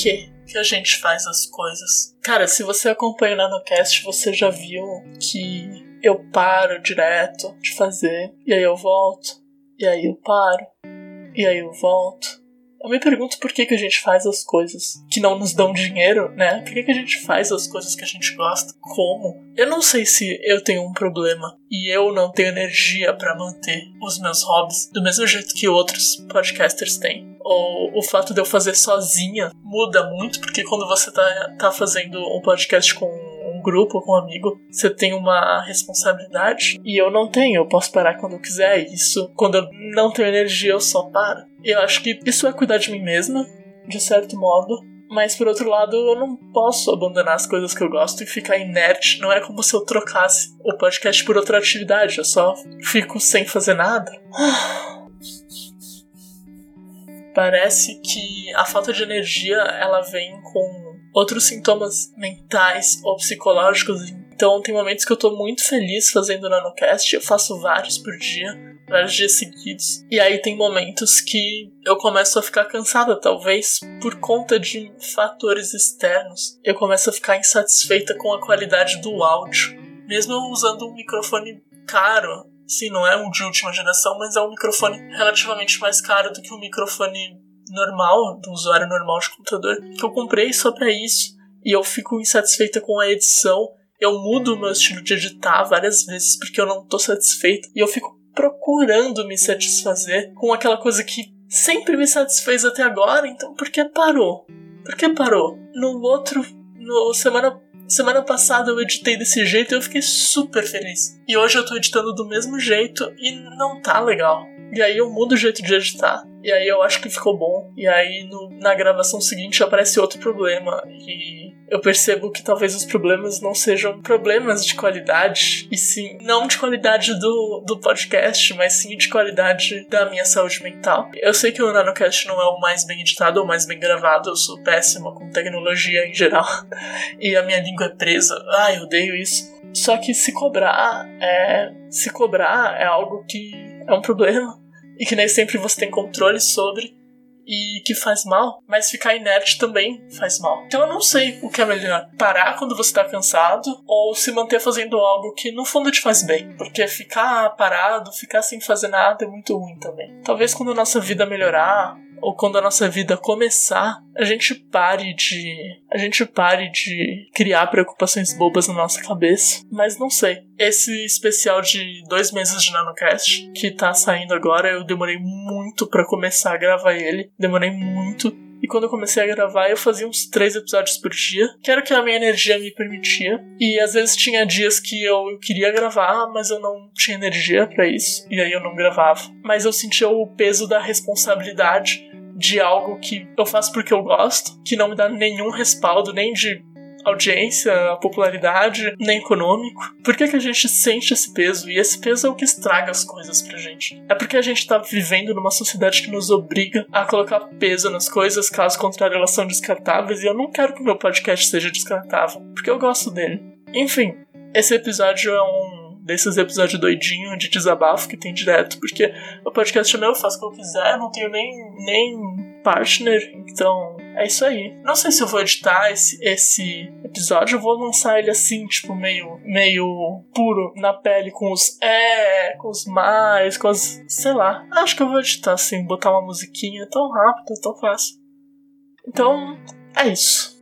que que a gente faz as coisas. Cara, se você acompanha o NanoCast, você já viu que eu paro direto de fazer, e aí eu volto, e aí eu paro, e aí eu volto. Eu me pergunto por que, que a gente faz as coisas que não nos dão dinheiro, né? Por que, que a gente faz as coisas que a gente gosta? Como? Eu não sei se eu tenho um problema e eu não tenho energia para manter os meus hobbies do mesmo jeito que outros podcasters têm ou o fato de eu fazer sozinha muda muito, porque quando você tá, tá fazendo um podcast com grupo, com um amigo, você tem uma responsabilidade e eu não tenho, eu posso parar quando eu quiser. Isso, quando eu não tenho energia, eu só paro. Eu acho que isso é cuidar de mim mesma, de certo modo. Mas por outro lado, eu não posso abandonar as coisas que eu gosto e ficar inerte. Não é como se eu trocasse o podcast por outra atividade, eu só fico sem fazer nada. parece que a falta de energia ela vem com outros sintomas mentais ou psicológicos. Então tem momentos que eu tô muito feliz fazendo o NanoCast, eu faço vários por dia, vários dias seguidos. E aí tem momentos que eu começo a ficar cansada, talvez por conta de fatores externos. Eu começo a ficar insatisfeita com a qualidade do áudio. Mesmo usando um microfone caro, Sim, não é um de última geração, mas é um microfone relativamente mais caro do que um microfone normal, do usuário normal de computador, que eu comprei só para isso. E eu fico insatisfeita com a edição. Eu mudo o meu estilo de editar várias vezes porque eu não tô satisfeita. E eu fico procurando me satisfazer com aquela coisa que sempre me satisfez até agora. Então por que parou? Por que parou? No outro. No semana Semana passada eu editei desse jeito e eu fiquei super feliz. E hoje eu tô editando do mesmo jeito e não tá legal. E aí eu mudo o jeito de editar. E aí eu acho que ficou bom. E aí no, na gravação seguinte aparece outro problema. E eu percebo que talvez os problemas não sejam problemas de qualidade, e sim, não de qualidade do, do podcast, mas sim de qualidade da minha saúde mental. Eu sei que o NanoCast não é o mais bem editado ou mais bem gravado, eu sou péssima com tecnologia em geral, e a minha língua é presa. Ai, eu odeio isso. Só que se cobrar é. Se cobrar é algo que é um problema e que nem sempre você tem controle sobre e que faz mal, mas ficar inerte também faz mal. Então eu não sei o que é melhor: parar quando você tá cansado ou se manter fazendo algo que no fundo te faz bem, porque ficar parado, ficar sem fazer nada é muito ruim também. Talvez quando a nossa vida melhorar, ou quando a nossa vida começar, a gente pare de. A gente pare de criar preocupações bobas na nossa cabeça. Mas não sei. Esse especial de dois meses de NanoCast, que tá saindo agora, eu demorei muito para começar a gravar ele. Demorei muito. E quando eu comecei a gravar, eu fazia uns três episódios por dia, que era o que a minha energia me permitia. E às vezes tinha dias que eu queria gravar, mas eu não tinha energia para isso, e aí eu não gravava. Mas eu sentia o peso da responsabilidade de algo que eu faço porque eu gosto, que não me dá nenhum respaldo, nem de audiência, popularidade, nem econômico. Por que, que a gente sente esse peso? E esse peso é o que estraga as coisas pra gente. É porque a gente tá vivendo numa sociedade que nos obriga a colocar peso nas coisas, caso contrário elas são descartáveis, e eu não quero que meu podcast seja descartável, porque eu gosto dele. Enfim, esse episódio é um desses episódios doidinho de desabafo que tem direto, porque o podcast é meu, eu faço o que eu quiser, não tenho nem, nem partner, então é isso aí. Não sei se eu vou editar esse, esse episódio, eu vou lançar ele assim, tipo, meio, meio puro na pele, com os é, com os mais, com as. sei lá. Acho que eu vou editar assim, botar uma musiquinha tão rápido, tão fácil. Então, é isso.